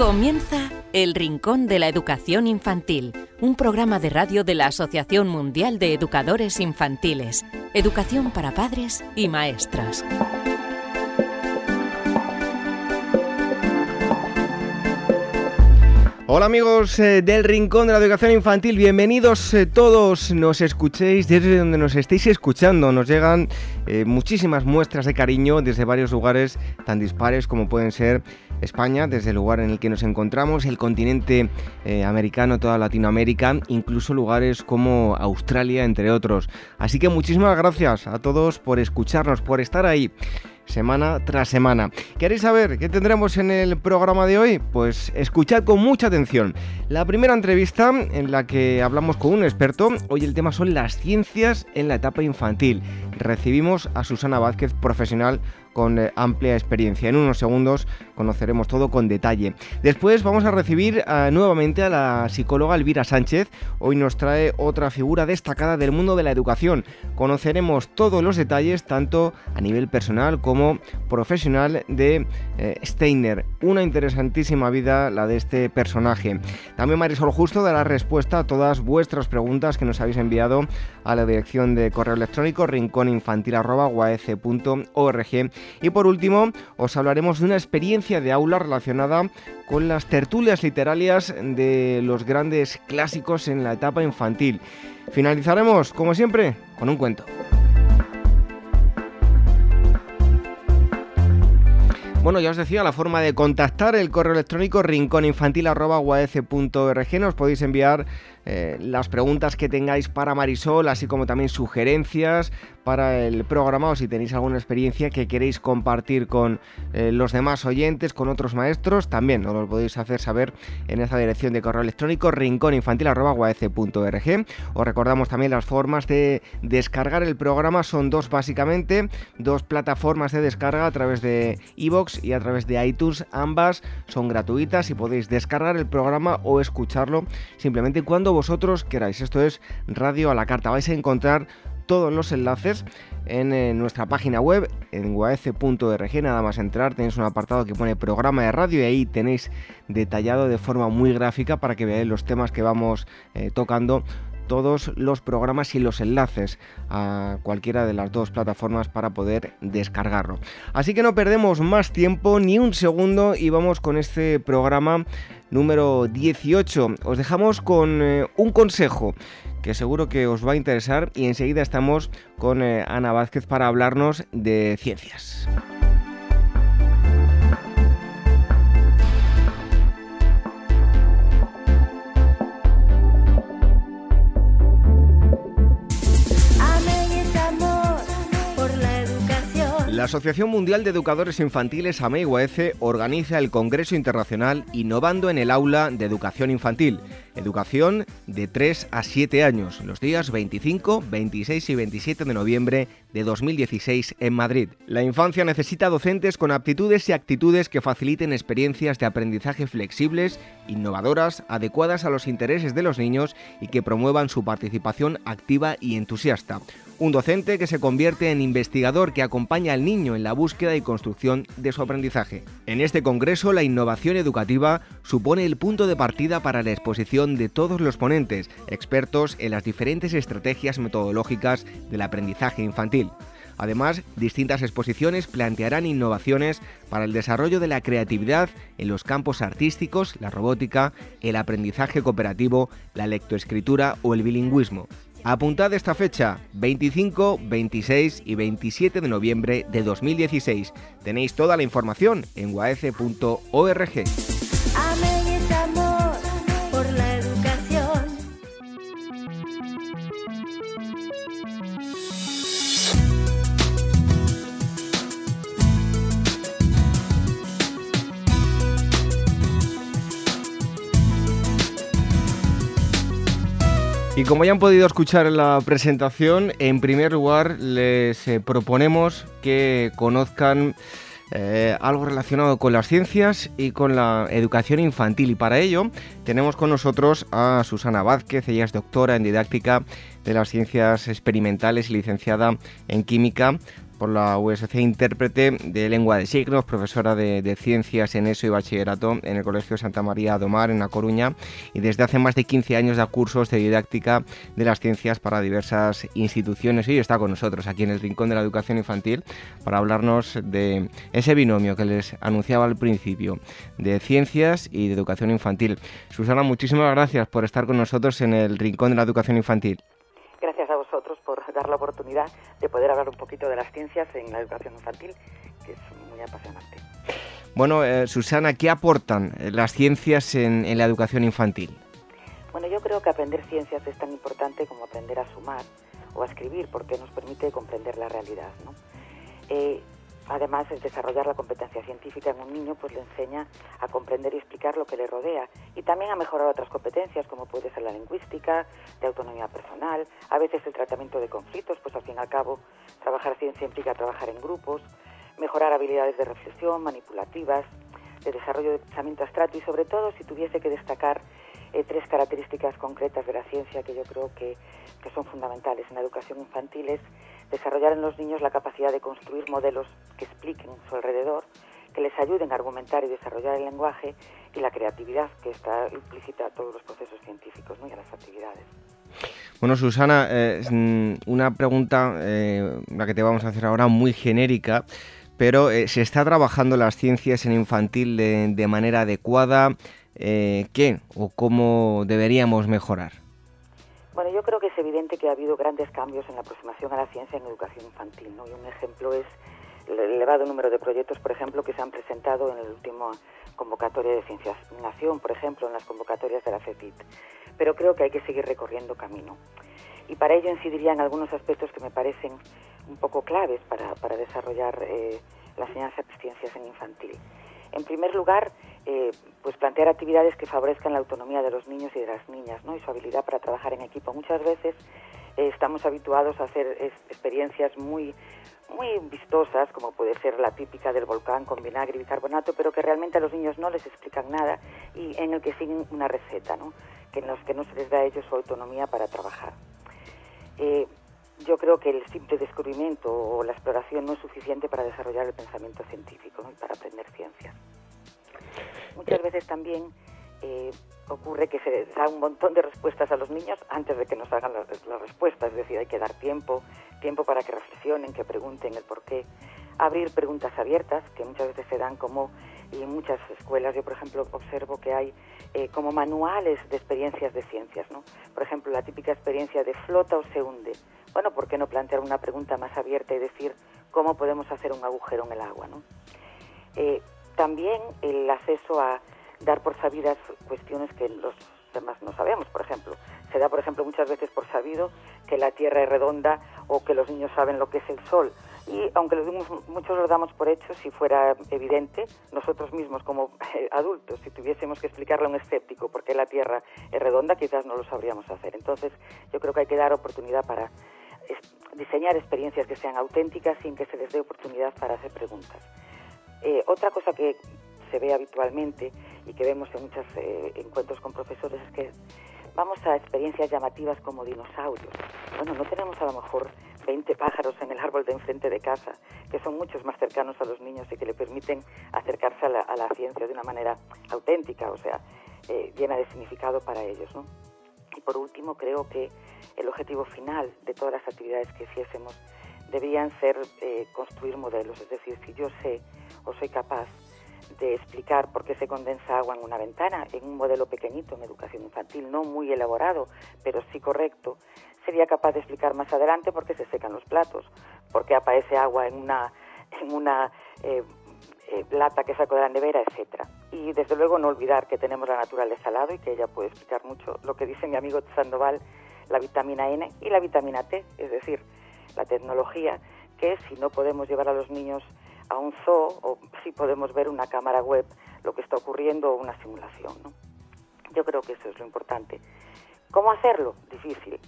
Comienza El Rincón de la Educación Infantil, un programa de radio de la Asociación Mundial de Educadores Infantiles, Educación para Padres y Maestras. Hola amigos eh, del Rincón de la Educación Infantil, bienvenidos eh, todos, nos escuchéis desde donde nos estéis escuchando, nos llegan eh, muchísimas muestras de cariño desde varios lugares tan dispares como pueden ser España, desde el lugar en el que nos encontramos, el continente americano, toda Latinoamérica, incluso lugares como Australia, entre otros. Así que muchísimas gracias a todos por escucharnos, por estar ahí semana tras semana. ¿Queréis saber qué tendremos en el programa de hoy? Pues escuchad con mucha atención. La primera entrevista en la que hablamos con un experto, hoy el tema son las ciencias en la etapa infantil. Recibimos a Susana Vázquez, profesional con eh, amplia experiencia. En unos segundos conoceremos todo con detalle. Después vamos a recibir eh, nuevamente a la psicóloga Elvira Sánchez. Hoy nos trae otra figura destacada del mundo de la educación. Conoceremos todos los detalles, tanto a nivel personal como profesional, de eh, Steiner. Una interesantísima vida la de este personaje. También Marisol Justo dará respuesta a todas vuestras preguntas que nos habéis enviado a la dirección de correo electrónico rincóninfantil.org y por último, os hablaremos de una experiencia de aula relacionada con las tertulias literarias de los grandes clásicos en la etapa infantil. Finalizaremos, como siempre, con un cuento. Bueno, ya os decía la forma de contactar el correo electrónico rincóninfantil.org. Nos podéis enviar eh, las preguntas que tengáis para Marisol, así como también sugerencias para el programa o si tenéis alguna experiencia que queréis compartir con eh, los demás oyentes, con otros maestros, también nos lo podéis hacer saber en esa dirección de correo electrónico rincóninfantil.org. Os recordamos también las formas de descargar el programa, son dos básicamente, dos plataformas de descarga a través de iVoox y a través de iTunes, ambas son gratuitas y podéis descargar el programa o escucharlo simplemente cuando vosotros queráis. Esto es Radio a la Carta. Vais a encontrar todos los enlaces en, eh, nuestra página web en guaece.org. Nada más entrar, tenéis un apartado que pone programa de radio y ahí tenéis detallado de forma muy gráfica para que veáis los temas que vamos eh, tocando todos los programas y los enlaces a cualquiera de las dos plataformas para poder descargarlo. Así que no perdemos más tiempo ni un segundo y vamos con este programa número 18. Os dejamos con eh, un consejo que seguro que os va a interesar y enseguida estamos con eh, Ana Vázquez para hablarnos de ciencias. La Asociación Mundial de Educadores Infantiles AMEIUAECE organiza el Congreso Internacional Innovando en el Aula de Educación Infantil, educación de 3 a 7 años, los días 25, 26 y 27 de noviembre de 2016 en Madrid. La infancia necesita docentes con aptitudes y actitudes que faciliten experiencias de aprendizaje flexibles, innovadoras, adecuadas a los intereses de los niños y que promuevan su participación activa y entusiasta. Un docente que se convierte en investigador que acompaña al niño en la búsqueda y construcción de su aprendizaje. En este congreso, la innovación educativa supone el punto de partida para la exposición de todos los ponentes, expertos en las diferentes estrategias metodológicas del aprendizaje infantil. Además, distintas exposiciones plantearán innovaciones para el desarrollo de la creatividad en los campos artísticos, la robótica, el aprendizaje cooperativo, la lectoescritura o el bilingüismo. Apuntad esta fecha, 25, 26 y 27 de noviembre de 2016. Tenéis toda la información en guaece.org. Y como ya han podido escuchar en la presentación, en primer lugar les eh, proponemos que conozcan eh, algo relacionado con las ciencias y con la educación infantil. Y para ello tenemos con nosotros a Susana Vázquez, ella es doctora en didáctica de las ciencias experimentales y licenciada en química por la USC, intérprete de lengua de signos, profesora de, ciencias en eso y bachillerato en el Colegio Santa María Domar en La Coruña y desde hace más de 15 años da cursos de didáctica de las ciencias para diversas instituciones y está con nosotros aquí en el Rincón de la Educación Infantil para hablarnos de ese binomio que les anunciaba al principio, de ciencias y de educación infantil. Susana, muchísimas gracias por estar con nosotros en el Rincón de la Educación Infantil dar la oportunidad de poder hablar un poquito de las ciencias en la educación infantil, que es muy apasionante. Bueno, eh, Susana, ¿qué aportan eh, las ciencias en, la educación infantil? Bueno, yo creo que aprender ciencias es tan importante como aprender a sumar o a escribir, porque nos permite comprender la realidad. ¿no? Eh, Además, el desarrollar la competencia científica en un niño pues le enseña a comprender y explicar lo que le rodea. Y también a mejorar otras competencias como puede ser la lingüística, de autonomía personal, a veces el tratamiento de conflictos, pues al fin y al cabo trabajar ciencia implica trabajar en grupos, mejorar habilidades de reflexión, manipulativas, de desarrollo de pensamiento abstracto y sobre todo si tuviese que destacar eh, tres características concretas de la ciencia que yo creo que, que son fundamentales en la educación infantil es desarrollar en los niños la capacidad de construir modelos que expliquen su alrededor, que les ayuden a argumentar y desarrollar el lenguaje y la creatividad que está implícita a todos los procesos científicos y a las actividades. Bueno, Susana, eh, mm, una pregunta, eh, la que te vamos a hacer ahora, muy genérica, pero eh, ¿se está trabajando las ciencias en infantil de, manera adecuada? ¿Qué o cómo deberíamos mejorar? Bueno, yo creo que es evidente que ha habido grandes cambios en la aproximación a la ciencia en educación infantil, ¿no? Y un ejemplo es el elevado número de proyectos, por ejemplo, que se han presentado en el último convocatoria de Ciencias Nación, por ejemplo, en las convocatorias de la FEPIT. Pero creo que hay que seguir recorriendo camino. Y para ello incidiría en algunos aspectos que me parecen un poco claves para, para desarrollar eh, la enseñanza de ciencias en infantil. En primer lugar, eh, pues plantear actividades que favorezcan la autonomía de los niños y de las niñas, ¿no? Y su habilidad para trabajar en equipo. Muchas veces eh, estamos habituados a hacer experiencias muy muy vistosas, como puede ser la típica del volcán con vinagre y bicarbonato, pero que realmente a los niños no les explican nada y en el que siguen una receta, ¿no? Que en los que no se les da a ellos su autonomía para trabajar. Eh, yo creo que el simple descubrimiento o la exploración no es suficiente para desarrollar el pensamiento científico y para aprender ciencias. Muchas veces también eh, ocurre que se da un montón de respuestas a los niños antes de que nos hagan las, respuestas, es decir, hay que dar tiempo, tiempo para que reflexionen, que pregunten el por qué, abrir preguntas abiertas, que muchas veces se dan como, y en muchas escuelas yo por ejemplo observo que hay eh, como manuales de experiencias de ciencias, ¿no? Por ejemplo, la típica experiencia de flota o se hunde. Bueno, ¿por qué no plantear una pregunta más abierta y decir cómo podemos hacer un agujero en el agua, ¿no? Eh, también el acceso a dar por sabidas cuestiones que los demás no sabemos. Por ejemplo, se da, por ejemplo, muchas veces por sabido que la Tierra es redonda o que los niños saben lo que es el Sol. Y aunque lo muchos lo damos por hecho, si fuera evidente, nosotros mismos como adultos, si tuviésemos que explicarle a un escéptico por qué la Tierra es redonda, quizás no lo sabríamos hacer. Entonces, yo creo que hay que dar oportunidad para diseñar experiencias que sean auténticas sin que se les dé oportunidad para hacer preguntas. Eh, otra cosa que se ve habitualmente y que vemos en muchos eh, encuentros con profesores es que vamos a experiencias llamativas como dinosaurios. Bueno, no tenemos a lo mejor 20 pájaros en el árbol de enfrente de casa, que son muchos más cercanos a los niños y que le permiten acercarse a la, ciencia de una manera auténtica, o sea, eh, llena de significado para ellos. ¿no? Y por último, creo que el objetivo final de todas las actividades que hiciésemos deberían ser construir modelos, es decir, si yo sé o soy capaz de explicar por qué se condensa agua en una ventana, en un modelo pequeñito en educación infantil, no muy elaborado, pero sí correcto, sería capaz de explicar más adelante por qué se secan los platos, por qué aparece agua en una, en una eh, eh, lata que saco de la nevera, etcétera. Y desde luego no olvidar que tenemos la naturaleza al lado y que ella puede explicar mucho lo que dice mi amigo Sandoval, la vitamina N y la vitamina T, es decir, la tecnología que si no podemos llevar a los niños a un zoo o si podemos ver una cámara web lo que está ocurriendo o una simulación. ¿no? Yo creo que eso es lo importante. ¿Cómo hacerlo? Difícil,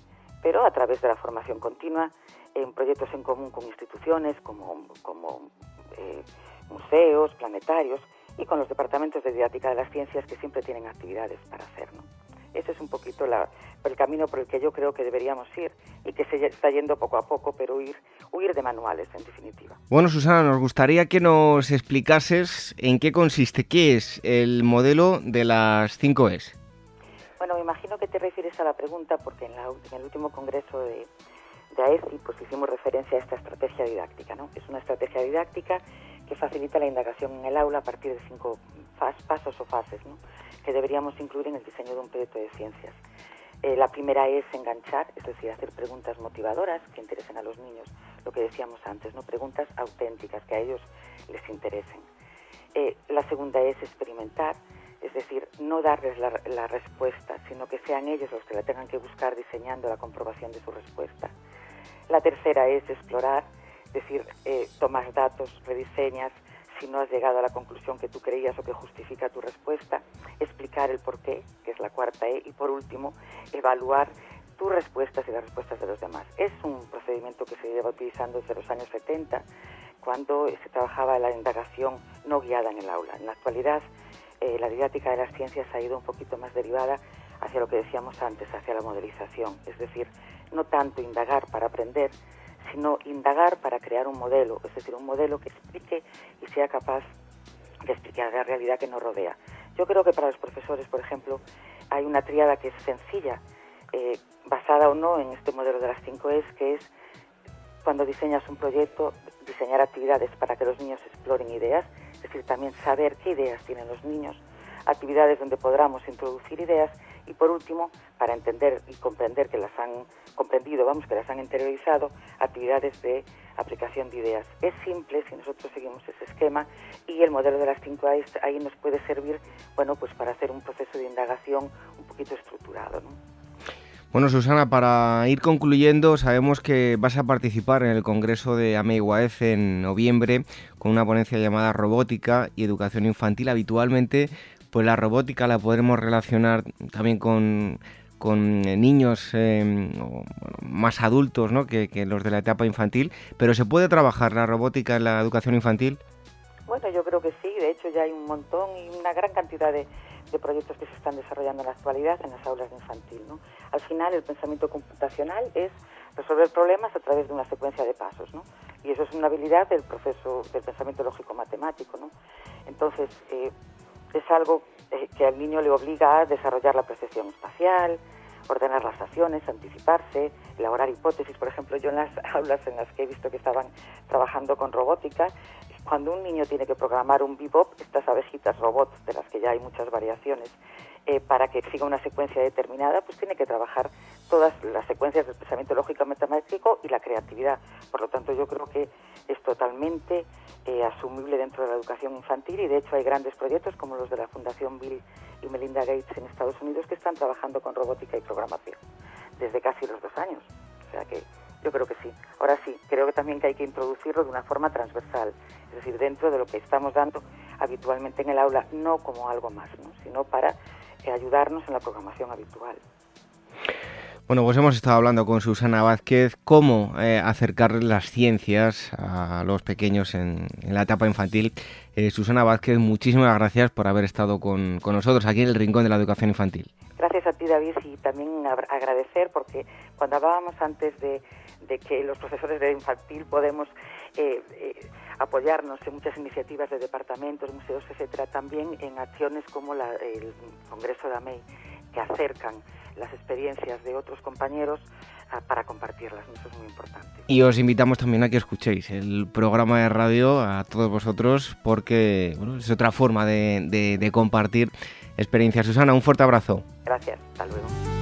pero a través de la formación continua, en proyectos en común con instituciones como, eh, museos, planetarios y con los departamentos de didáctica de las ciencias que siempre tienen actividades para hacer. Ese es un poquito la, el camino por el que yo creo que deberíamos ir y que se está yendo poco a poco, pero huir, huir de manuales, en definitiva. Bueno, Susana, nos gustaría que nos explicases en qué consiste, qué es el modelo de las 5 Es. Bueno, me imagino que te refieres a la pregunta porque en, en el último congreso de, de AECI pues hicimos referencia a esta estrategia didáctica, ¿no? Es una estrategia didáctica que facilita la indagación en el aula a partir de cinco pasos o fases, ¿no? Que deberíamos incluir en el diseño de un proyecto de ciencias. Eh, la primera es enganchar, es decir, hacer preguntas motivadoras que interesen a los niños, lo que decíamos antes, no preguntas auténticas que a ellos les interesen. Eh, la segunda es experimentar, es decir, no darles la, la, respuesta, sino que sean ellos los que la tengan que buscar diseñando la comprobación de su respuesta. La tercera es explorar, es decir, eh, tomas datos, rediseñas, si no has llegado a la conclusión que tú creías o que justifica tu respuesta, es la cuarta E, y por último, evaluar tus respuestas y las respuestas de los demás. Es un procedimiento que se lleva utilizando desde los años 70, cuando se trabajaba la indagación no guiada en el aula. En la actualidad, eh, la didáctica de las ciencias ha ido un poquito más derivada hacia lo que decíamos antes, hacia la modelización, es decir, no tanto indagar para aprender, sino indagar para crear un modelo, es decir, un modelo que explique y sea capaz de explicar la realidad que nos rodea. Yo creo que para los profesores, por ejemplo, hay una triada que es sencilla, eh, basada o no en este modelo de las cinco es, que es cuando diseñas un proyecto, diseñar actividades para que los niños exploren ideas, es decir, también saber qué ideas tienen los niños, actividades donde podamos introducir ideas y por último, para entender y comprender que las han comprendido, vamos, que las han interiorizado, actividades de aplicación de ideas. Es simple si nosotros seguimos ese esquema y el modelo de las 5 A ahí nos puede servir, bueno, pues para hacer un proceso de indagación un poquito estructurado, ¿no? Bueno, Susana, para ir concluyendo, sabemos que vas a participar en el Congreso de AMEIGUAEF en noviembre con una ponencia llamada Robótica y Educación Infantil. Habitualmente pues la robótica la podremos relacionar también con, eh, niños em, más adultos ¿no? que, los de la etapa infantil, pero ¿se puede trabajar la robótica en la educación infantil? Bueno, yo creo que sí, de hecho ya hay un montón y una gran cantidad de, proyectos que se están desarrollando en la actualidad en las aulas de infantil. ¿no? Al final el pensamiento computacional es resolver problemas a través de una secuencia de pasos, ¿no? Y eso es una habilidad del proceso del pensamiento lógico matemático, ¿no? Entonces, eh, es algo eh, que al niño le obliga a desarrollar la percepción espacial, ordenar las acciones, anticiparse, elaborar hipótesis. Por ejemplo, yo en las aulas en las que he visto que estaban trabajando con robótica, cuando un niño tiene que programar un bebop, estas abejitas robots, de las que ya hay muchas variaciones, eh, para que siga una secuencia determinada, pues tiene que trabajar todas las secuencias del pensamiento lógico matemático y la creatividad. Por lo tanto, yo creo que es totalmente eh, asumible dentro de la educación infantil y de hecho hay grandes proyectos como los de la Fundación Bill y Melinda Gates en Estados Unidos que están trabajando con robótica y programación desde casi los dos años. O sea que yo creo que sí. Ahora sí, creo que también que hay que introducirlo de una forma transversal, es decir, dentro de lo que estamos dando habitualmente en el aula, no como algo más, sino para ayudarnos en la programación habitual. Bueno, pues hemos estado hablando con Susana Vázquez cómo eh, acercar las ciencias a los pequeños en, la etapa infantil. Eh, Susana Vázquez, muchísimas gracias por haber estado con, nosotros aquí en el Rincón de la Educación Infantil. Gracias a ti, David, y también agradecer porque cuando hablábamos antes de, que los profesores de infantil podemos eh, apoyarnos en muchas iniciativas de departamentos, museos, etcétera, también en acciones como el Congreso de AMEI, que acercan las experiencias de otros compañeros ah, para compartirlas. Eso es muy importante. Y os invitamos también a que escuchéis el programa de radio a todos vosotros porque es otra forma de, de compartir experiencias. Susana, un fuerte abrazo. Gracias, hasta luego.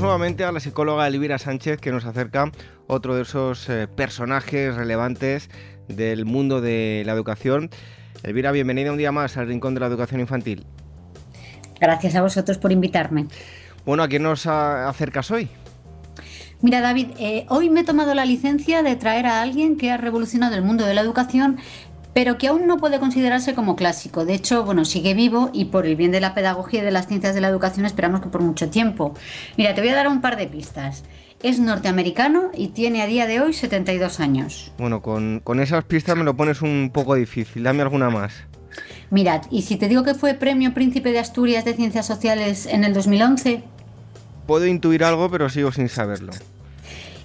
Nuevamente a la psicóloga Elvira Sánchez que nos acerca otro de esos eh, personajes relevantes del mundo de la educación. Elvira, bienvenida un día más al Rincón de la Educación Infantil. Gracias a vosotros por invitarme. Bueno, ¿a quién nos acercas hoy? Mira, David, eh, hoy me he tomado la licencia de traer a alguien que ha revolucionado el mundo de la educación pero que aún no puede considerarse como clásico. De hecho, bueno, sigue vivo y por el bien de la pedagogía y de las ciencias de la educación esperamos que por mucho tiempo. Mira, te voy a dar un par de pistas. Es norteamericano y tiene a día de hoy 72 años. Bueno, con, esas pistas me lo pones un poco difícil. Dame alguna más. Mirad, y si te digo que fue Premio Príncipe de Asturias de Ciencias Sociales en el 2011... Puedo intuir algo, pero sigo sin saberlo.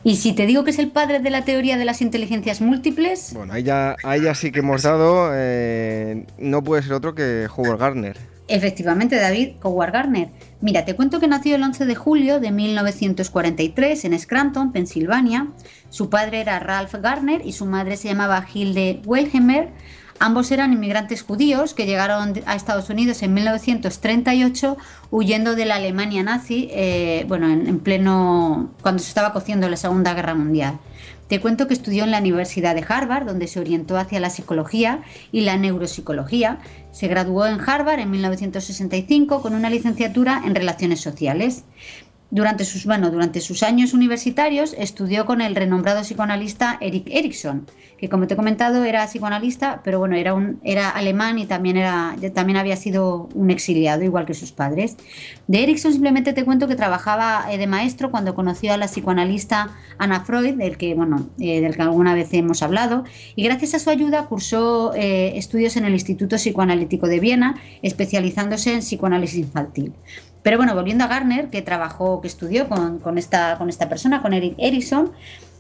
Y si te digo que es el padre de la teoría de las inteligencias múltiples... Bueno, ahí ya, sí que hemos dado, eh, no puede ser otro que Howard Gardner. Efectivamente, David, Howard Gardner. Mira, te cuento que nació el 11 de julio de 1943 en Scranton, Pensilvania. Su padre era Ralph Gardner y su madre se llamaba Hilde Welheimer. Ambos eran inmigrantes judíos que llegaron a Estados Unidos en 1938 huyendo de la Alemania nazi, eh, bueno, en, pleno cuando se estaba cociendo la Segunda Guerra Mundial. Te cuento que estudió en la Universidad de Harvard, donde se orientó hacia la psicología y la neuropsicología. Se graduó en Harvard en 1965 con una licenciatura en Relaciones Sociales. Durante sus, durante sus años universitarios estudió con el renombrado psicoanalista Eric Erikson, que como te he comentado era psicoanalista, pero bueno, era, un, era alemán y también, era, también había sido un exiliado, igual que sus padres. De Erikson simplemente te cuento que trabajaba eh, de maestro cuando conoció a la psicoanalista Anna Freud, del que, bueno, eh, del que alguna vez hemos hablado, y gracias a su ayuda cursó eh, estudios en el Instituto Psicoanalítico de Viena, especializándose en psicoanálisis infantil. Pero bueno, volviendo a Garner, que trabajó, que estudió con, esta, con esta persona, con Eric Erickson,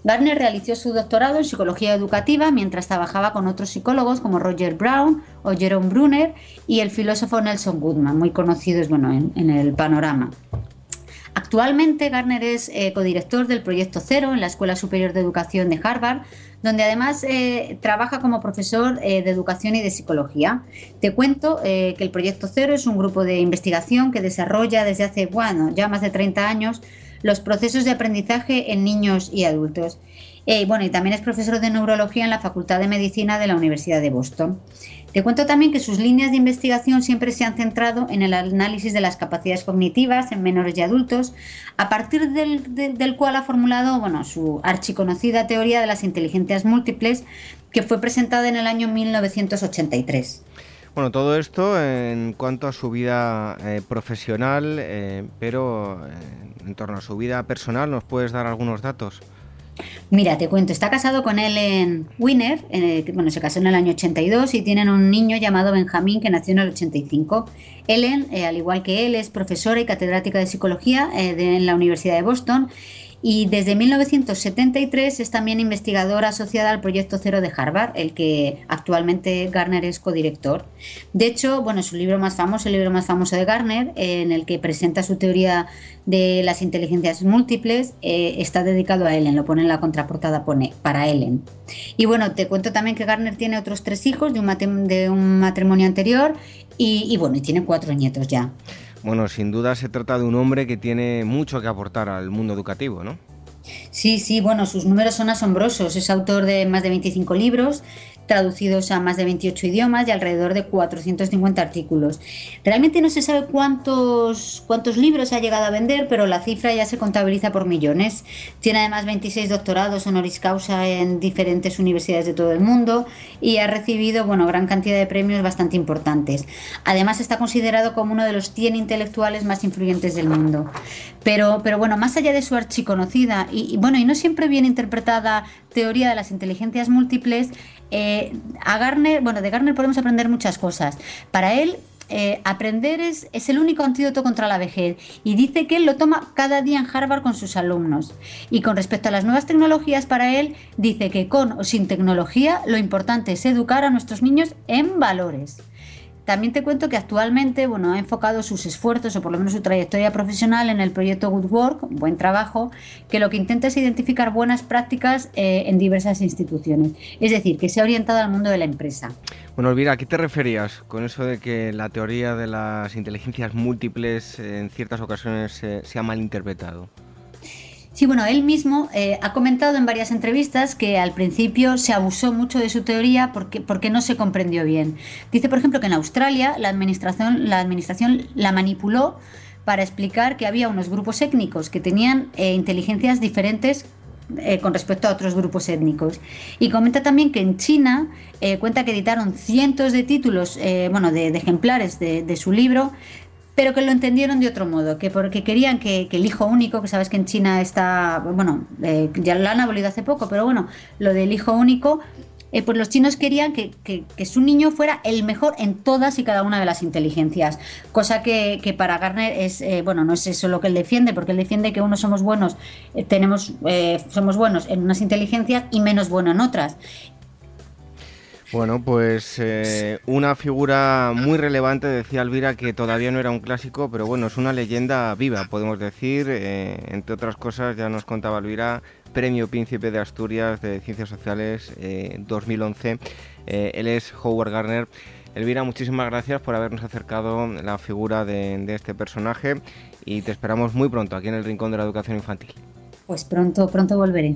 Garner realizó su doctorado en psicología educativa mientras trabajaba con otros psicólogos como Roger Brown o Jerome Brunner y el filósofo Nelson Goodman, muy conocidos bueno, en el panorama. Actualmente Garner es eh, codirector del Proyecto Cero en la Escuela Superior de Educación de Harvard, donde además eh, trabaja como profesor eh, de educación y de psicología. Te cuento que el Proyecto Cero es un grupo de investigación que desarrolla desde hace, bueno, ya más de 30 años los procesos de aprendizaje en niños y adultos. bueno, y también es profesor de neurología en la Facultad de Medicina de la Universidad de Boston. Te cuento también que sus líneas de investigación siempre se han centrado en el análisis de las capacidades cognitivas en menores y adultos, a partir del, cual ha formulado bueno, su archiconocida teoría de las inteligencias múltiples, que fue presentada en el año 1983. Bueno, todo esto en cuanto a su vida eh, profesional, eh, pero eh, en torno a su vida personal, ¿nos puedes dar algunos datos? Mira, te cuento, está casado con Ellen Winner, bueno, se casó en el año 82 y tienen un niño llamado Benjamín que nació en el 85. Ellen, eh, al igual que él, es profesora y catedrática de psicología eh, en la Universidad de Boston y desde 1973 es también investigadora asociada al Proyecto Cero de Harvard, el que actualmente Garner es codirector. De hecho, bueno, su libro más famoso, el libro más famoso de Garner, en el que presenta su teoría de las inteligencias múltiples, eh, está dedicado a Ellen, lo pone en la contraportada, pone para Ellen. Y bueno, te cuento también que Garner tiene otros tres hijos de un, matrimonio anterior y, y bueno, y tiene cuatro nietos ya. Bueno, sin duda se trata de un hombre que tiene mucho que aportar al mundo educativo, ¿no? Sí, sí, bueno, sus números son asombrosos. Es autor de más de 25 libros, traducidos a más de 28 idiomas y alrededor de 450 artículos. Realmente no se sabe cuántos, cuántos libros ha llegado a vender, pero la cifra ya se contabiliza por millones. Tiene además 26 doctorados honoris causa en diferentes universidades de todo el mundo y ha recibido bueno, gran cantidad de premios bastante importantes. Además está considerado como uno de los 100 intelectuales más influyentes del mundo. Pero, pero bueno, más allá de su archiconocida y, bueno, y no siempre bien interpretada teoría de las inteligencias múltiples, eh, a Garner, bueno, de Garner podemos aprender muchas cosas. Para él, eh, aprender es, es, el único antídoto contra la vejez y dice que él lo toma cada día en Harvard con sus alumnos. Y con respecto a las nuevas tecnologías, para él dice que con o sin tecnología lo importante es educar a nuestros niños en valores. También te cuento que actualmente bueno, ha enfocado sus esfuerzos o por lo menos su trayectoria profesional en el proyecto Good Work, buen trabajo, que lo que intenta es identificar buenas prácticas eh, en diversas instituciones. Es decir, que se ha orientado al mundo de la empresa. Bueno, Elvira, ¿a qué te referías con eso de que la teoría de las inteligencias múltiples en ciertas ocasiones se ha malinterpretado? Sí, bueno, él mismo eh, ha comentado en varias entrevistas que al principio se abusó mucho de su teoría porque, porque no se comprendió bien. Dice, por ejemplo, que en Australia la administración la, administración la manipuló para explicar que había unos grupos étnicos que tenían eh, inteligencias diferentes eh, con respecto a otros grupos étnicos. Y comenta también que en China cuenta que editaron cientos de títulos, bueno, de, ejemplares de, de, su libro pero que lo entendieron de otro modo, que porque querían que, el hijo único, que sabes que en China está, bueno, eh, ya lo han abolido hace poco, pero bueno, lo del hijo único, eh, pues los chinos querían que, su niño fuera el mejor en todas y cada una de las inteligencias, cosa que, para Garner es, eh, bueno, no es eso lo que él defiende, porque él defiende que unos somos buenos, tenemos, somos buenos en unas inteligencias y menos buenos en otras. Bueno, pues eh, una figura muy relevante, decía Elvira, que todavía no era un clásico, pero bueno, es una leyenda viva, podemos decir. Eh, entre otras cosas, ya nos contaba Elvira, Premio Príncipe de Asturias de Ciencias Sociales 2011. Eh, él es Howard Gardner. Elvira, muchísimas gracias por habernos acercado la figura de, de este personaje y te esperamos muy pronto aquí en el Rincón de la Educación Infantil. Pues pronto, pronto volveré.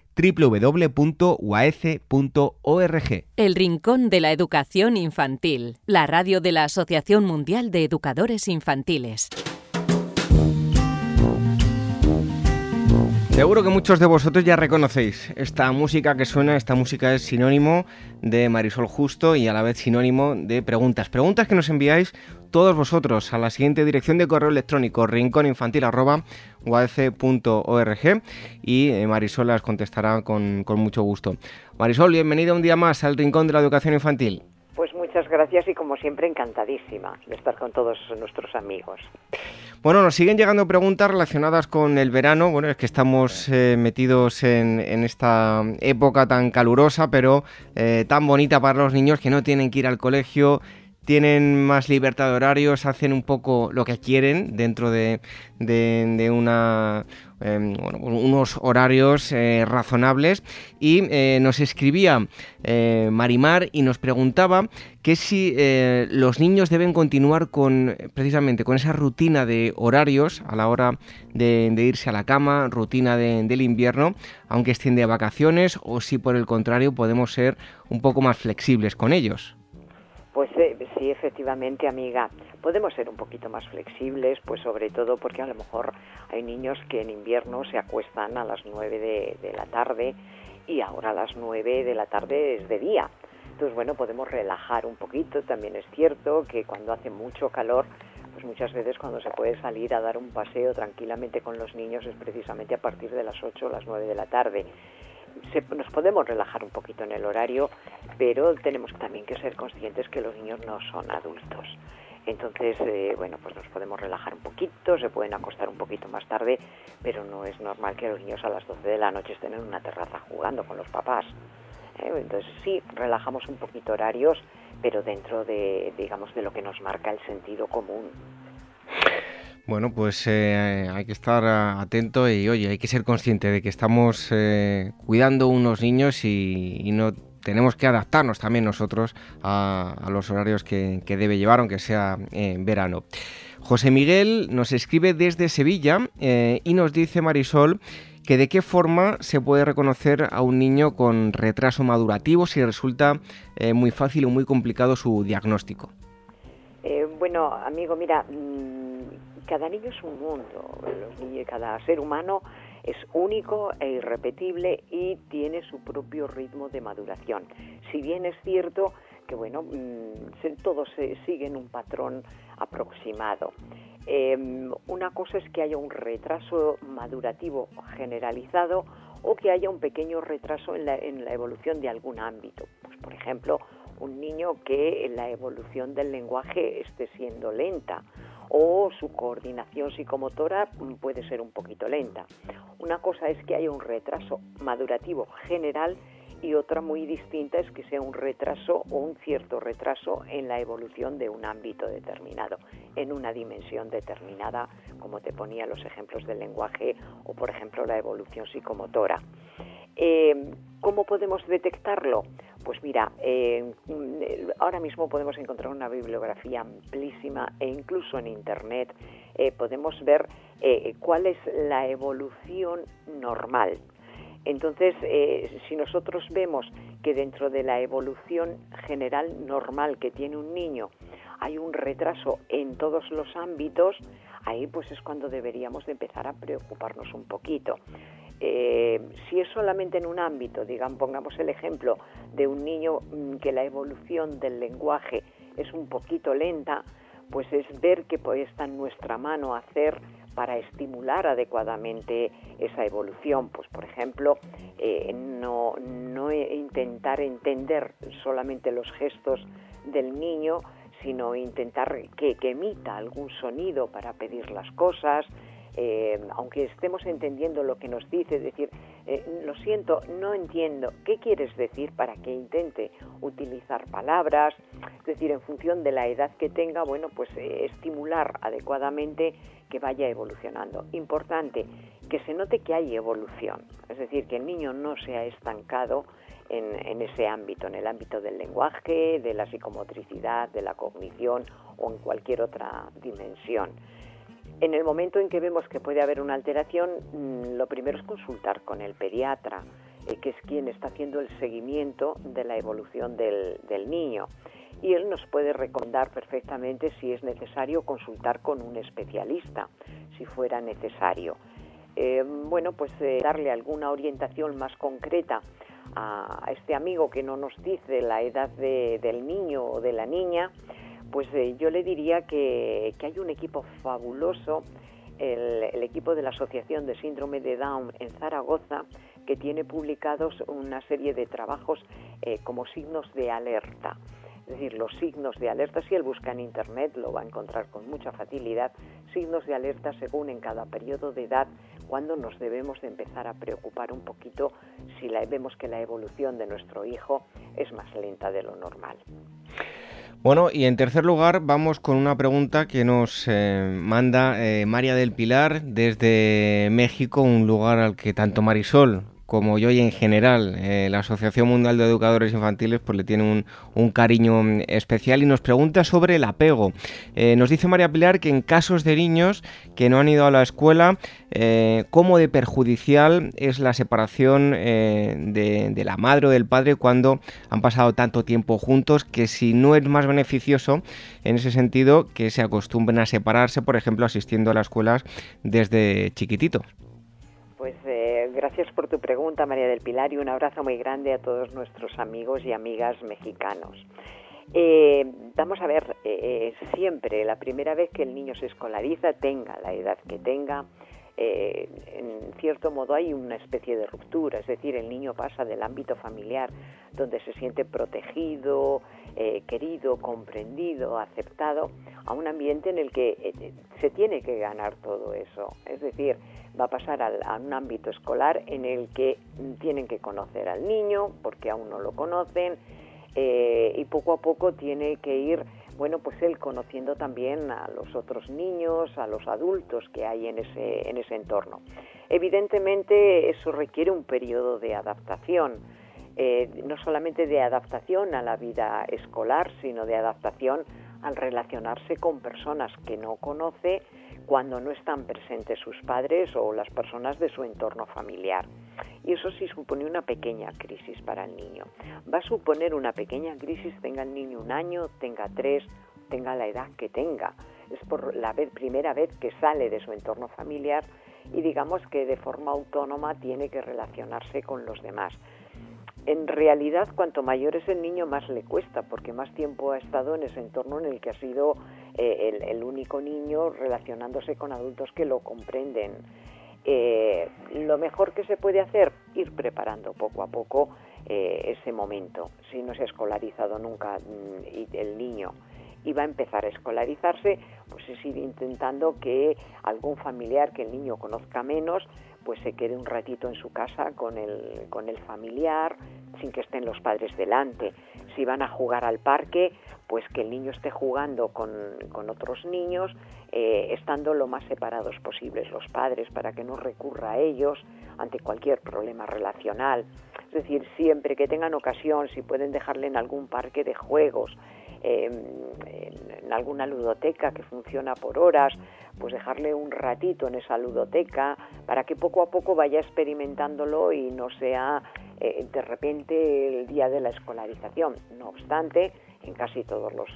www.uaece.org. El Rincón de la Educación Infantil, la radio de la Asociación Mundial de Educadores Infantiles. Seguro que muchos de vosotros ya reconocéis esta música que suena, esta música es sinónimo de Marisol Justo y a la vez sinónimo de preguntas. Preguntas que nos enviáis todos vosotros a la siguiente dirección de correo electrónico rincóninfantil.org y eh, Marisol las contestará con, con mucho gusto. Marisol, bienvenida un día más al Rincón de la Educación Infantil. Pues muchas gracias y como siempre encantadísima de estar con todos nuestros amigos. Bueno, nos siguen llegando preguntas relacionadas con el verano. Bueno, es que estamos eh, metidos en, esta época tan calurosa, pero eh, tan bonita para los niños que no tienen que ir al colegio, tienen más libertad de horarios, hacen un poco lo que quieren dentro de, una, em, unos horarios eh, razonables. Y eh, nos escribía eh, Marimar y nos preguntaba que si los niños deben continuar con precisamente con esa rutina de horarios a la hora de, irse a la cama, rutina del invierno, aunque estén de vacaciones, o si por el contrario podemos ser un poco más flexibles con ellos. Pues eh, sí, efectivamente, amiga. Podemos ser un poquito más flexibles, pues sobre todo porque a lo mejor hay niños que en invierno se acuestan a las 9 de, la tarde y ahora a las 9 de la tarde es de día. Entonces, bueno, podemos relajar un poquito. También es cierto que cuando hace mucho calor, pues muchas veces cuando se puede salir a dar un paseo tranquilamente con los niños es precisamente a partir de las 8 o las 9 de la tarde nos podemos relajar un poquito en el horario, pero tenemos también que ser conscientes que los niños no son adultos. Entonces, eh, bueno, pues nos podemos relajar un poquito, se pueden acostar un poquito más tarde, pero no es normal que los niños a las 12 de la noche estén en una terraza jugando con los papás. ¿eh? Entonces, sí, relajamos un poquito horarios, pero dentro de, digamos, de lo que nos marca el sentido común. Bueno, pues eh, hay que estar atento y oye, hay que ser consciente de que estamos cuidando unos niños y, no tenemos que adaptarnos también nosotros a, los horarios que, debe llevar, aunque sea en verano. José Miguel nos escribe desde Sevilla eh, y nos dice Marisol que de qué forma se puede reconocer a un niño con retraso madurativo si resulta eh, muy fácil o muy complicado su diagnóstico. Eh, bueno, amigo, mira, mm, cada niño es un mundo, cada ser humano es único e irrepetible y tiene su propio ritmo de maduración. Si bien es cierto que bueno, mm, todos siguen un patrón aproximado. Em, una cosa es que haya un retraso madurativo generalizado o que haya un pequeño retraso en la, en la evolución de algún ámbito. Pues, por ejemplo, un niño que la evolución del lenguaje esté siendo lenta o su coordinación psicomotora puede ser un poquito lenta. Una cosa es que haya un retraso madurativo general y otra muy distinta es que sea un retraso o un cierto retraso en la evolución de un ámbito determinado, en una dimensión determinada, como te ponía los ejemplos del lenguaje o, por ejemplo, la evolución psicomotora. Eh, ¿Cómo podemos detectarlo? Pues mira, eh, ahora mismo podemos encontrar una bibliografía amplísima e incluso en Internet eh, podemos ver cuál es la evolución normal. Entonces, si nosotros vemos que dentro de la evolución general normal que tiene un niño hay un retraso en todos los ámbitos, ahí pues es cuando deberíamos de empezar a preocuparnos un poquito. Eh, si es solamente en un ámbito, digamos, pongamos el ejemplo de un niño mm, que la evolución del lenguaje es un poquito lenta, pues es ver qué está en nuestra mano hacer para estimular adecuadamente esa evolución. Pues, por ejemplo, eh, no, no intentar entender solamente los gestos del niño, sino intentar que emita algún sonido para pedir las cosas, eh, aunque estemos entendiendo lo que nos dice, decir, eh, lo siento, no entiendo, ¿qué quieres decir para que intente utilizar palabras? Es decir, en función de la edad que tenga, bueno, pues eh, estimular adecuadamente que vaya evolucionando. Importante, que se note que hay evolución, es decir, que el niño no se ha estancado en, en, ese ámbito, en el ámbito del lenguaje, de la psicomotricidad, de la cognición o en cualquier otra dimensión. En el momento en que vemos que puede haber una alteración, mm, lo primero es consultar con el pediatra, eh, que es quien está haciendo el seguimiento de la evolución del, niño. Y él nos puede recomendar perfectamente si es necesario consultar con un especialista, si fuera necesario. Eh, bueno, pues eh, darle alguna orientación más concreta a, este amigo que no nos dice la edad del niño o de la niña, pues eh, yo le diría que, hay un equipo fabuloso, el, equipo de la Asociación de Síndrome de Down en Zaragoza, que tiene publicados una serie de trabajos eh, como signos de alerta. Es decir, los signos de alerta, si él busca en Internet lo va a encontrar con mucha facilidad, signos de alerta según en cada periodo de edad, cuando nos debemos de empezar a preocupar un poquito si vemos que la evolución de nuestro hijo es más lenta de lo normal. Bueno, y en tercer lugar vamos con una pregunta que nos eh, manda eh, María del Pilar desde México, un lugar al que tanto Marisol como yo y en general eh, la Asociación Mundial de Educadores Infantiles pues le tiene un, cariño mm, especial y nos pregunta sobre el apego. Eh, nos dice María Pilar que en casos de niños que no han ido a la escuela, eh, cómo de perjudicial es la separación de, de, la madre o del padre cuando han pasado tanto tiempo juntos, que si no es más beneficioso en ese sentido que se acostumbren a separarse, por ejemplo, asistiendo a las escuelas desde chiquitito. Eh, gracias por tu pregunta, María del Pilar, y un abrazo muy grande a todos nuestros amigos y amigas mexicanos. Eh, vamos a ver, eh, siempre, la primera vez que el niño se escolariza, tenga la edad que tenga, eh, en cierto modo hay una especie de ruptura, es decir, el niño pasa del ámbito familiar, donde se siente protegido, eh, querido, comprendido, aceptado, a un ambiente en el que eh, se tiene que ganar todo eso. Es decir, va a pasar a un ámbito escolar en el que tienen que conocer al niño, porque aún no lo conocen, y poco a poco tiene que ir bueno, pues él conociendo también a los otros niños, a los adultos que hay en ese, en ese entorno. Evidentemente eso requiere un periodo de adaptación, eh, no solamente de adaptación a la vida escolar, sino de adaptación al relacionarse con personas que no conoce cuando no están presentes sus padres o las personas de su entorno familiar. Y eso sí supone una pequeña crisis para el niño. Va a suponer una pequeña crisis, tenga el niño un año, tenga tres, tenga la edad que tenga. Es por la primera vez que sale de su entorno familiar y digamos que de forma autónoma tiene que relacionarse con los demás en realidad cuanto mayor es el niño más le cuesta, porque más tiempo ha estado en ese entorno en el que ha sido eh, el, único niño relacionándose con adultos que lo comprenden. Eh, lo mejor que se puede hacer, ir preparando poco a poco eh, ese momento. Si no se ha escolarizado nunca mm, el niño y va a empezar a escolarizarse, pues es ir intentando que algún familiar que el niño conozca menos pues se quede un ratito en su casa con el, con el familiar, sin que estén los padres delante. Si van a jugar al parque, pues que el niño esté jugando con, otros niños, eh, estando lo más separados posibles los padres para que no recurra a ellos ante cualquier problema relacional. Es decir, siempre que tengan ocasión, si pueden dejarle en algún parque de juegos, en, alguna ludoteca que funciona por horas, pues dejarle un ratito en esa ludoteca para que poco a poco vaya experimentándolo y no sea eh, de repente el día de la escolarización. No obstante, en casi todos los,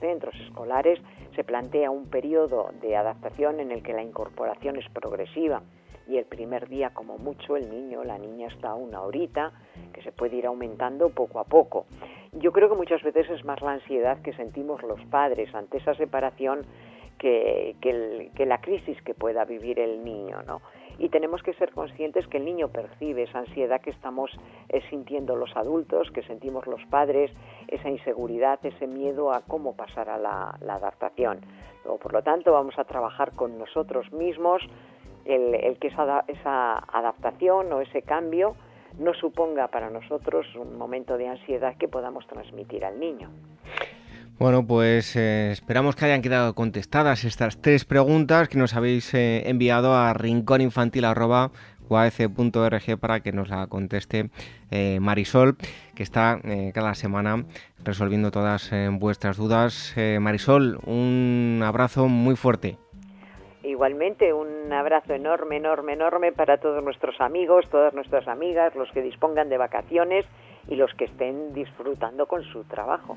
centros escolares se plantea un periodo de adaptación en el que la incorporación es progresiva y el primer día como mucho el niño la niña está una horita que se puede ir aumentando poco a poco. Yo creo que muchas veces es más la ansiedad que sentimos los padres ante esa separación que, que, la crisis que pueda vivir el niño, ¿no? Y tenemos que ser conscientes que el niño percibe esa ansiedad que estamos eh, sintiendo los adultos, que sentimos los padres, esa inseguridad, ese miedo a cómo pasará la, la adaptación. Por lo tanto, vamos a trabajar con nosotros mismos el, el que esa, esa adaptación o ese cambio no suponga para nosotros un momento de ansiedad que podamos transmitir al niño. Bueno, pues eh, esperamos que hayan quedado contestadas estas tres preguntas que nos habéis eh, enviado a rincóninfantil.org para que nos la conteste eh, Marisol, que está cada semana resolviendo todas vuestras dudas. Marisol, un abrazo muy fuerte. Igualmente, un abrazo enorme, enorme, enorme para todos nuestros amigos, todas nuestras amigas, los que dispongan de vacaciones y los que estén disfrutando con su trabajo.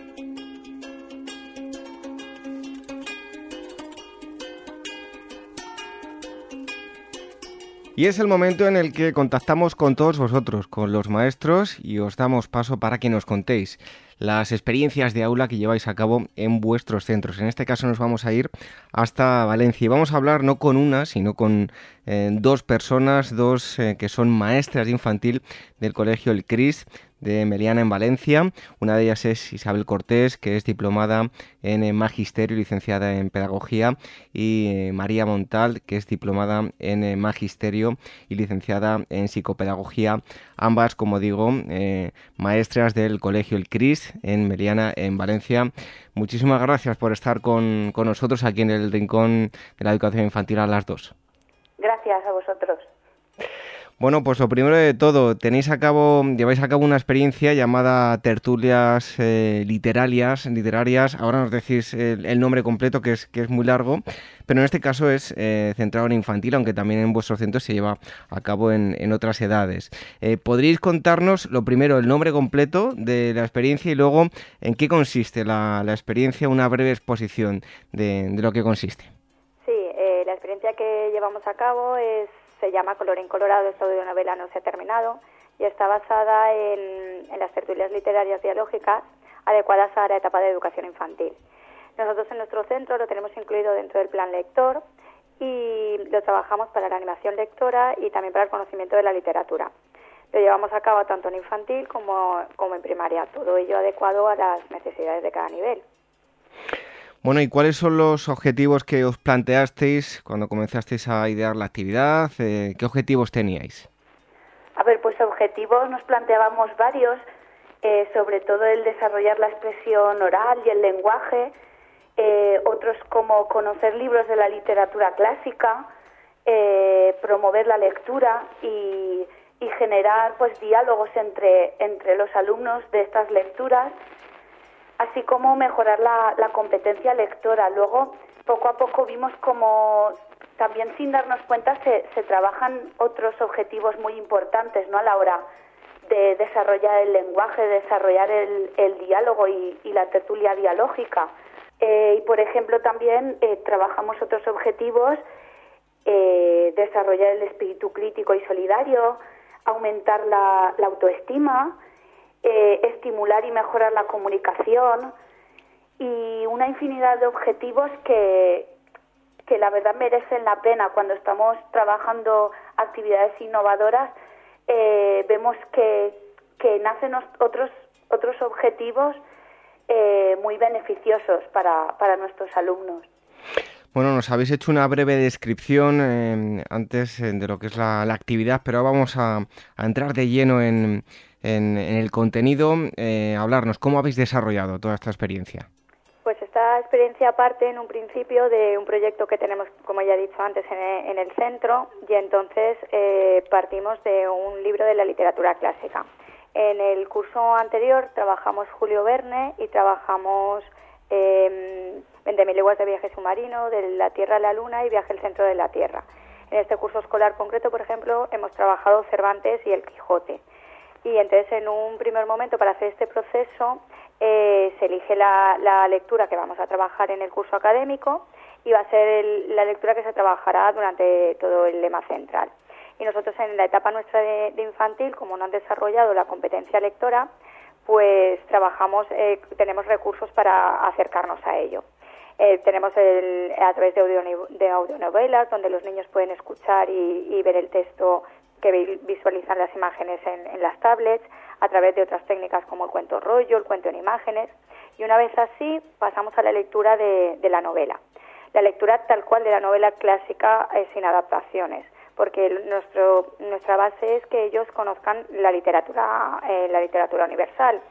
Y es el momento en el que contactamos con todos vosotros, con los maestros, y os damos paso para que nos contéis las experiencias de aula que lleváis a cabo en vuestros centros. En este caso nos vamos a ir hasta Valencia y vamos a hablar no con una, sino con eh, dos personas, dos eh, que son maestras de infantil del colegio El Cris de Meliana en Valencia. Una de ellas es Isabel Cortés, que es diplomada en eh, Magisterio, licenciada en Pedagogía, y María Montal, que es diplomada en Magisterio y licenciada en Psicopedagogía. Ambas, como digo, maestras del Colegio El Cris en Meliana en Valencia. Muchísimas gracias por estar con, con nosotros aquí en el Rincón de la Educación Infantil a las dos. Gracias a vosotros. Bueno, pues lo primero de todo, tenéis a cabo, lleváis a cabo una experiencia llamada tertulias eh, literarias, literarias. Ahora nos decís el, nombre completo, que es, que es muy largo, pero en este caso es eh, centrado en infantil, aunque también en vuestro centro se lleva a cabo en, otras edades. Eh, ¿Podríais contarnos lo primero, el nombre completo de la experiencia y luego en qué consiste la, experiencia, una breve exposición de, de lo que consiste? Sí, la experiencia que llevamos a cabo es se llama Color Colorado, esto de novela no se ha terminado, y está basada en, las tertulias literarias dialógicas adecuadas a la etapa de educación infantil. Nosotros en nuestro centro lo tenemos incluido dentro del plan lector y lo trabajamos para la animación lectora y también para el conocimiento de la literatura. Lo llevamos a cabo tanto en infantil como en primaria, todo ello adecuado a las necesidades de cada nivel. Bueno, ¿y cuáles son los objetivos que os planteasteis cuando comenzasteis a idear la actividad? Eh, ¿Qué objetivos teníais? A ver, pues objetivos nos planteábamos varios, eh, sobre todo el desarrollar la expresión oral y el lenguaje, eh, otros como conocer libros de la literatura clásica, promover la lectura y, y, generar pues diálogos entre, entre los alumnos de estas lecturas así como mejorar la, competencia lectora. Luego, poco a poco vimos como también sin darnos cuenta se, trabajan otros objetivos muy importantes ¿no? a la hora de desarrollar el lenguaje, desarrollar el, diálogo y, la tertulia dialógica. Eh, y, por ejemplo, también eh, trabajamos otros objetivos, eh, desarrollar el espíritu crítico y solidario, aumentar la autoestima, eh, estimular y mejorar la comunicación y una infinidad de objetivos que, que la verdad merecen la pena cuando estamos trabajando actividades innovadoras. Eh, vemos que, que nacen otros, otros objetivos eh, muy beneficiosos para, para nuestros alumnos. Bueno, nos habéis hecho una breve descripción antes de lo que es la, actividad, pero vamos a, entrar de lleno en, en, el contenido, eh, hablarnos cómo habéis desarrollado toda esta experiencia. Pues esta experiencia parte en un principio de un proyecto que tenemos, como ya he dicho antes, en, el centro y entonces eh, partimos de un libro de la literatura clásica. En el curso anterior trabajamos Julio Verne y trabajamos eh, 20.000 leguas de viaje submarino, de la Tierra a la Luna y viaje al centro de la Tierra. En este curso escolar concreto, por ejemplo, hemos trabajado Cervantes y el Quijote. Y entonces, en un primer momento, para hacer este proceso, eh, se elige la, lectura que vamos a trabajar en el curso académico y va a ser la lectura que se trabajará durante todo el lema central. Y nosotros en la etapa nuestra de, infantil, como no han desarrollado la competencia lectora, pues trabajamos, eh, tenemos recursos para acercarnos a ello. Eh, tenemos el, a través de, audio, de audionovelas, donde los niños pueden escuchar y ver el texto que visualizan las imágenes en, las tablets, a través de otras técnicas como el cuento rollo, el cuento en imágenes, y una vez así pasamos a la lectura de, la novela. La lectura tal cual de la novela clásica es sin adaptaciones, porque nuestro, nuestra base es que ellos conozcan la literatura, eh, la literatura universal.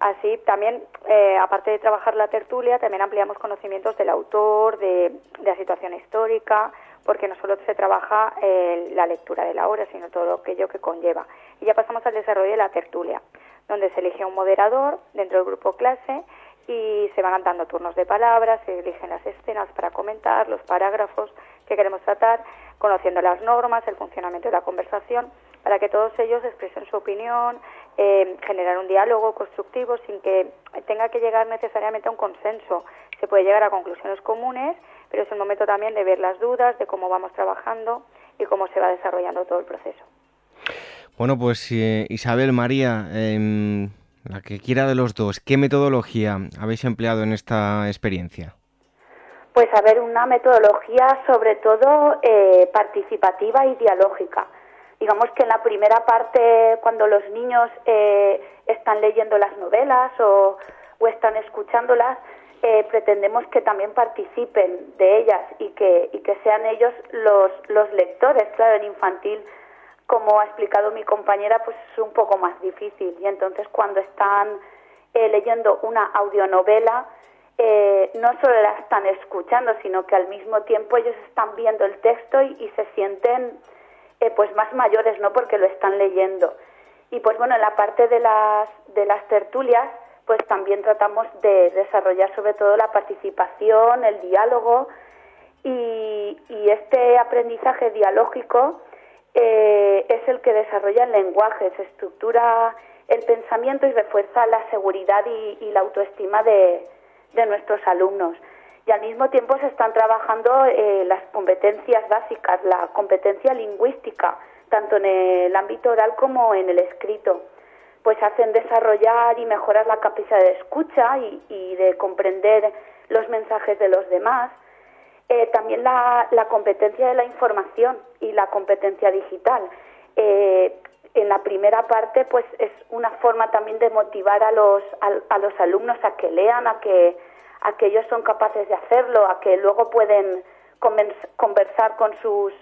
Así también, eh, aparte de trabajar la tertulia, también ampliamos conocimientos del autor, de, de la situación histórica, porque no solo se trabaja eh, la lectura de la obra, sino todo aquello que conlleva. Y ya pasamos al desarrollo de la tertulia, donde se elige un moderador dentro del grupo clase y se van dando turnos de palabras, se eligen las escenas para comentar, los parágrafos que queremos tratar, conociendo las normas, el funcionamiento de la conversación, para que todos ellos expresen su opinión, eh, generar un diálogo constructivo sin que tenga que llegar necesariamente a un consenso. Se puede llegar a conclusiones comunes pero es el momento también de ver las dudas, de cómo vamos trabajando y cómo se va desarrollando todo el proceso. Bueno, pues eh, Isabel, María, em, la que quiera de los dos, ¿qué metodología habéis empleado en esta experiencia? Pues a ver, una metodología sobre todo eh, participativa y dialógica. Digamos que en la primera parte, cuando los niños eh, están leyendo las novelas o, o están escuchándolas, pretendemos que también participen de ellas y que, y que sean ellos los, los lectores. Claro, en infantil, como ha explicado mi compañera, pues es un poco más difícil. Y entonces cuando están eh, leyendo una audionovela, eh, no solo la están escuchando, sino que al mismo tiempo ellos están viendo el texto y, se sienten eh, pues más mayores, ¿no? Porque lo están leyendo. Y pues bueno, en la parte de las, de las tertulias, pues también tratamos de desarrollar sobre todo la participación, el diálogo y, este aprendizaje dialógico eh, es el que desarrolla el lenguaje, se estructura el pensamiento y refuerza la seguridad y, la autoestima de, nuestros alumnos. Y al mismo tiempo se están trabajando eh, las competencias básicas, la competencia lingüística, tanto en el ámbito oral como en el escrito. Pues hacen desarrollar y mejorar la capacidad de escucha y, de comprender los mensajes de los demás. Eh, también la, competencia de la información y la competencia digital. Eh, en la primera parte pues es una forma también de motivar a los, a, los alumnos a que lean, a que, a que ellos son capaces de hacerlo, a que luego pueden conversar con sus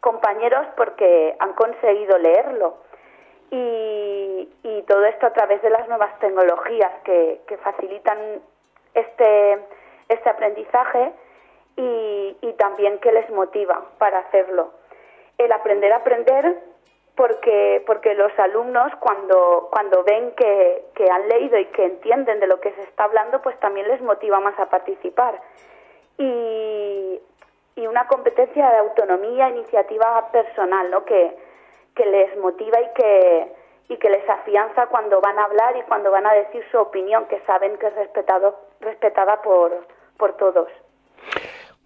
compañeros porque han conseguido leerlo. Y, y todo esto a través de las nuevas tecnologías que, facilitan este, este aprendizaje y, y también que les motiva para hacerlo. El aprender a aprender porque, porque los alumnos cuando, cuando ven que, que, han leído y que entienden de lo que se está hablando, pues también les motiva más a participar. Y, y una competencia de autonomía, iniciativa personal, ¿no? Que, que les motiva y que, y que les afianza cuando van a hablar y cuando van a decir su opinión, que saben que es respetado, respetada por, por todos.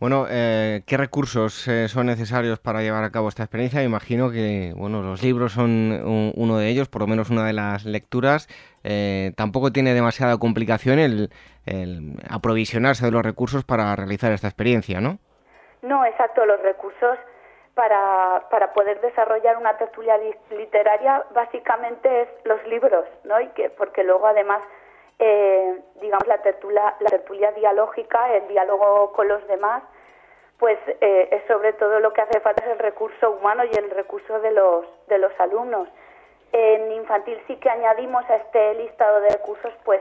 Bueno, eh, ¿qué recursos eh, son necesarios para llevar a cabo esta experiencia? imagino que bueno, los libros son uno de ellos, por lo menos una de las lecturas. Eh, tampoco tiene demasiada complicación el, aprovisionarse de los recursos para realizar esta experiencia, ¿no? No, exacto. Los recursos para, para poder desarrollar una tertulia literaria básicamente es los libros, ¿no? Y que, porque luego además eh, digamos, la tertulia, la tertulia dialógica, el diálogo con los demás, pues eh, es sobre todo lo que hace falta es el recurso humano y el recurso de los, de los alumnos. En infantil sí que añadimos a este listado de recursos pues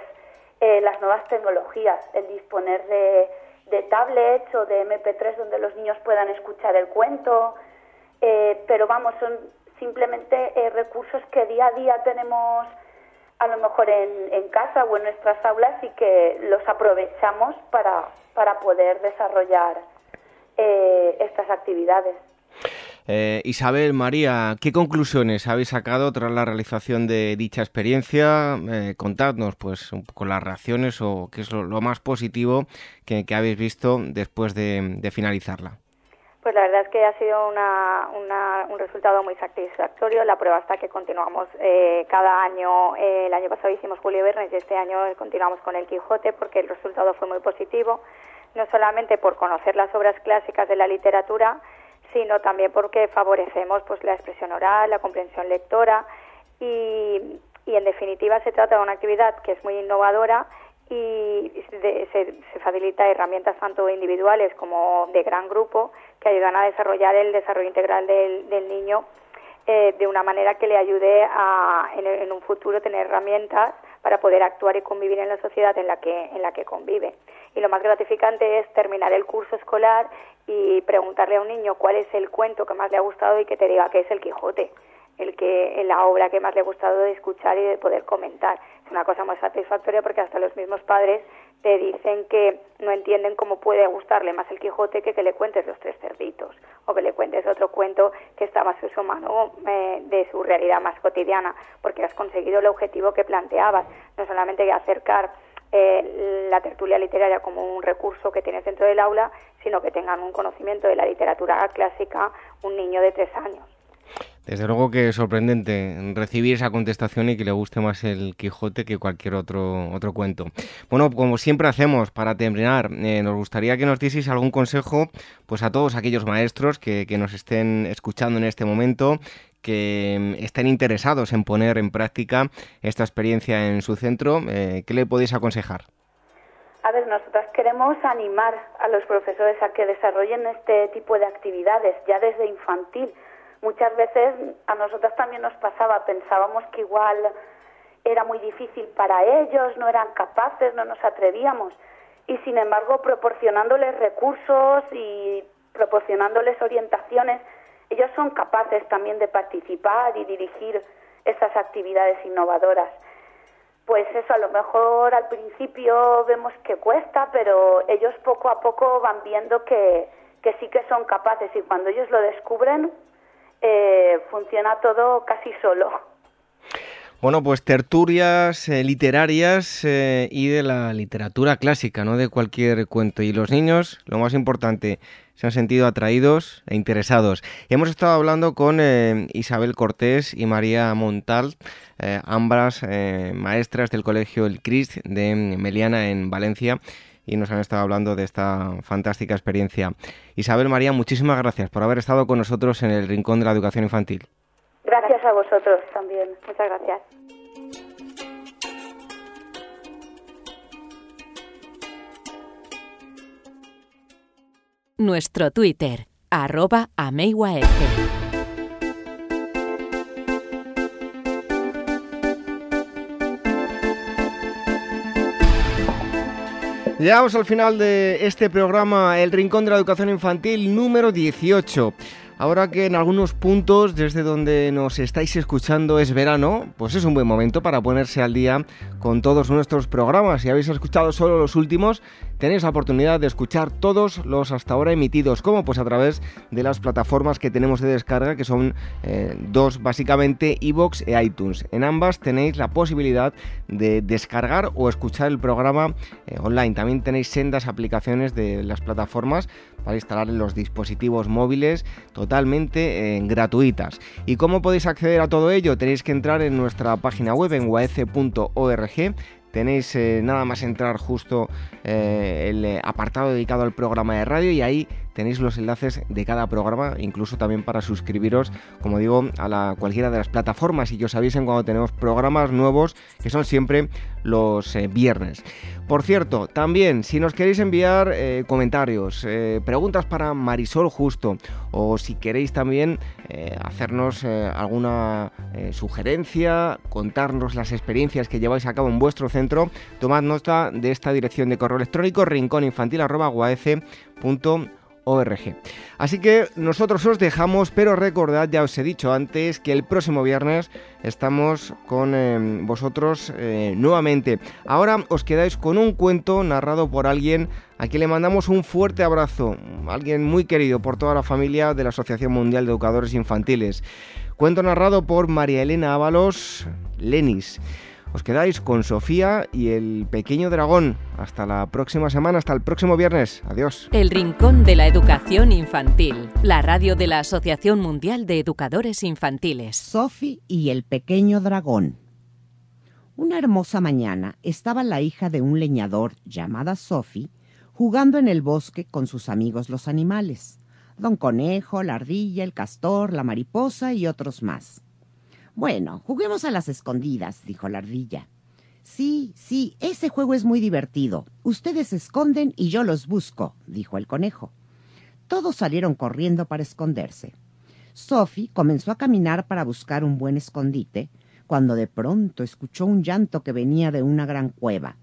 eh, las nuevas tecnologías, el disponer de, de tablets o de MP3 donde los niños puedan escuchar el cuento, pero vamos, son simplemente recursos que día a día tenemos a lo mejor en, casa o en nuestras aulas y que los aprovechamos para, para poder desarrollar eh, estas actividades. Eh, Isabel, María, ¿qué conclusiones habéis sacado tras la realización de dicha experiencia? Eh, contadnos, pues, un poco las reacciones o qué es lo, más positivo que, habéis visto después de finalizarla. Pues la verdad es que ha sido un resultado muy satisfactorio. La prueba está que continuamos eh, cada año. Eh, el año pasado hicimos Julio Verne y este año continuamos con el Quijote porque el resultado fue muy positivo, no solamente por conocer las obras clásicas de la literatura, sino también porque favorecemos pues la expresión oral, la comprensión lectora y, y en definitiva se trata de una actividad que es muy innovadora y se, facilita herramientas tanto individuales como de gran grupo que ayudan a desarrollar el desarrollo integral del, niño eh, de una manera que le ayude a en, un futuro tener herramientas para poder actuar y convivir en la sociedad en la que en la que convive. Y lo más gratificante es terminar el curso escolar y preguntarle a un niño cuál es el cuento que más le ha gustado y que te diga que es el Quijote el que la obra que más le ha gustado de escuchar y de poder comentar. Es una cosa muy satisfactoria porque hasta los mismos padres te dicen que no entienden cómo puede gustarle más el Quijote que que le cuentes los tres cerditos o que le cuentes otro cuento que está más su mano eh, de su realidad más cotidiana, porque has conseguido el objetivo que planteabas, no solamente acercar eh, la tertulia literaria como un recurso que tienes dentro del aula, sino que tengan un conocimiento de la literatura clásica un niño de tres años. Desde luego que es sorprendente recibir esa contestación y que le guste más el Quijote que cualquier otro, otro cuento. Bueno, como siempre hacemos, para terminar, eh, nos gustaría que nos dieseis algún consejo pues a todos aquellos maestros que, nos estén escuchando en este momento, que mm, estén interesados en poner en práctica esta experiencia en su centro. Eh, ¿Qué le podéis aconsejar? A ver, nosotras queremos animar a los profesores a que desarrollen este tipo de actividades ya desde infantil muchas veces a nosotras también nos pasaba, pensábamos que igual era muy difícil para ellos, no eran capaces, no nos atrevíamos. Y sin embargo, proporcionándoles recursos y proporcionándoles orientaciones, ellos son capaces también de participar y dirigir esas actividades innovadoras. Pues eso a lo mejor al principio vemos que cuesta, pero ellos poco a poco van viendo que, que sí que son capaces y cuando ellos lo descubren eh, funciona todo casi solo. Bueno, pues tertulias eh, literarias eh, y de la literatura clásica, no de cualquier cuento. Y los niños, lo más importante, se han sentido atraídos e interesados. Hemos estado hablando con Isabel Cortés y María Montal, ambas maestras del Colegio El Crist de Meliana en Valencia y nos han estado hablando de esta fantástica experiencia. Isabel María, muchísimas gracias por haber estado con nosotros en el Rincón de la Educación Infantil. Gracias a vosotros también. Muchas gracias. Nuestro Twitter, arroba Llegamos al final de este programa, El Rincón de la Educación Infantil número 18. Ahora que en algunos puntos desde donde nos estáis escuchando es verano, pues es un buen momento para ponerse al día con todos nuestros programas. Si habéis escuchado solo los últimos, tenéis la oportunidad de escuchar todos los hasta ahora emitidos, como pues a través de las plataformas que tenemos de descarga, que son eh, dos básicamente, iVoox e iTunes. En ambas tenéis la posibilidad de descargar o escuchar el programa eh, online. También tenéis sendas aplicaciones de las plataformas para instalar en los dispositivos móviles totalmente eh, gratuitas. ¿Y cómo podéis acceder a todo ello? Tenéis que entrar en nuestra página web en uac.org tenéis eh, nada más entrar justo eh, el apartado dedicado al programa de radio y ahí tenéis los enlaces de cada programa, incluso también para suscribiros, como digo, a cualquiera de las plataformas y que os avisen cuando tenemos programas nuevos, que son siempre los eh, viernes. Por cierto, también, si nos queréis enviar eh, comentarios, eh, preguntas para Marisol Justo, o si queréis también hacernos alguna sugerencia, contarnos las experiencias que lleváis a cabo en vuestro centro, tomad nota de esta dirección de correo electrónico Así que nosotros os dejamos, pero recordad, ya os he dicho antes, que el próximo viernes estamos con em, vosotros eh, nuevamente. Ahora os quedáis con un cuento narrado por alguien a quien le mandamos un fuerte abrazo, alguien muy querido por toda la familia de la Asociación Mundial de Educadores Infantiles. Cuento narrado por María Elena Ábalos Lenis. Os quedáis con Sofía y el pequeño dragón. Hasta la próxima semana, hasta el próximo viernes. Adiós. El Rincón de la Educación Infantil, la radio de la Asociación Mundial de Educadores Infantiles. Sophie y el pequeño dragón. Una hermosa mañana estaba la hija de un leñador llamada Sophie jugando en el bosque con sus amigos los animales. Don Conejo, la ardilla, el castor, la mariposa y otros más. Bueno, juguemos a las escondidas, dijo la ardilla. Sí, sí, ese juego es muy divertido. Ustedes se esconden y yo los busco, dijo el conejo. Todos salieron corriendo para esconderse. Sophie comenzó a caminar para buscar un buen escondite, cuando de pronto escuchó un llanto que venía de una gran cueva.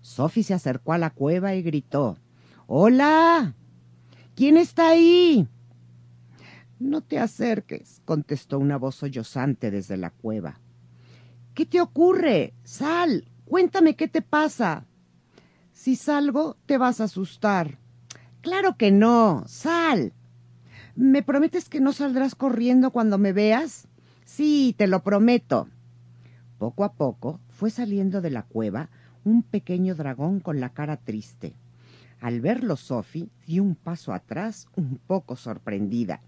Sophie se acercó a la cueva y gritó Hola. ¿Quién está ahí? No te acerques, contestó una voz sollozante desde la cueva. ¿Qué te ocurre? Sal, cuéntame qué te pasa. Si salgo, te vas a asustar. Claro que no, sal. ¿Me prometes que no saldrás corriendo cuando me veas? Sí, te lo prometo. Poco a poco fue saliendo de la cueva un pequeño dragón con la cara triste. Al verlo, Sophie dio un paso atrás, un poco sorprendida.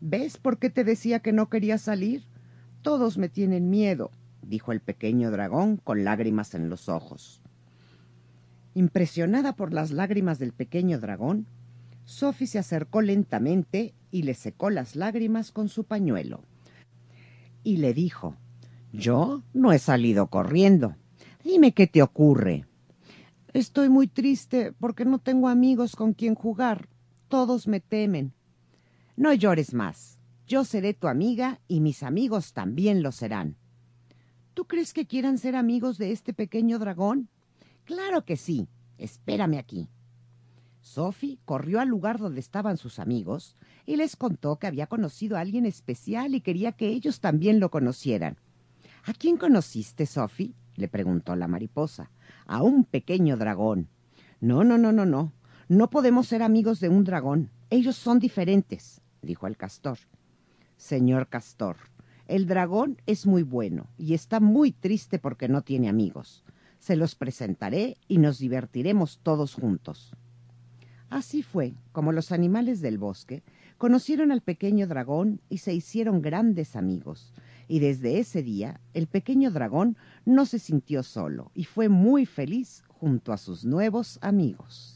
¿Ves por qué te decía que no quería salir? Todos me tienen miedo, dijo el pequeño dragón con lágrimas en los ojos. Impresionada por las lágrimas del pequeño dragón, Sophie se acercó lentamente y le secó las lágrimas con su pañuelo. Y le dijo Yo no he salido corriendo. Dime qué te ocurre. Estoy muy triste porque no tengo amigos con quien jugar. Todos me temen. No llores más. Yo seré tu amiga y mis amigos también lo serán. ¿Tú crees que quieran ser amigos de este pequeño dragón? Claro que sí. Espérame aquí. Sophie corrió al lugar donde estaban sus amigos y les contó que había conocido a alguien especial y quería que ellos también lo conocieran. ¿A quién conociste, Sophie? le preguntó la mariposa. A un pequeño dragón. No, no, no, no, no. No podemos ser amigos de un dragón. Ellos son diferentes, dijo el castor. Señor castor, el dragón es muy bueno y está muy triste porque no tiene amigos. Se los presentaré y nos divertiremos todos juntos. Así fue como los animales del bosque conocieron al pequeño dragón y se hicieron grandes amigos. Y desde ese día el pequeño dragón no se sintió solo y fue muy feliz junto a sus nuevos amigos.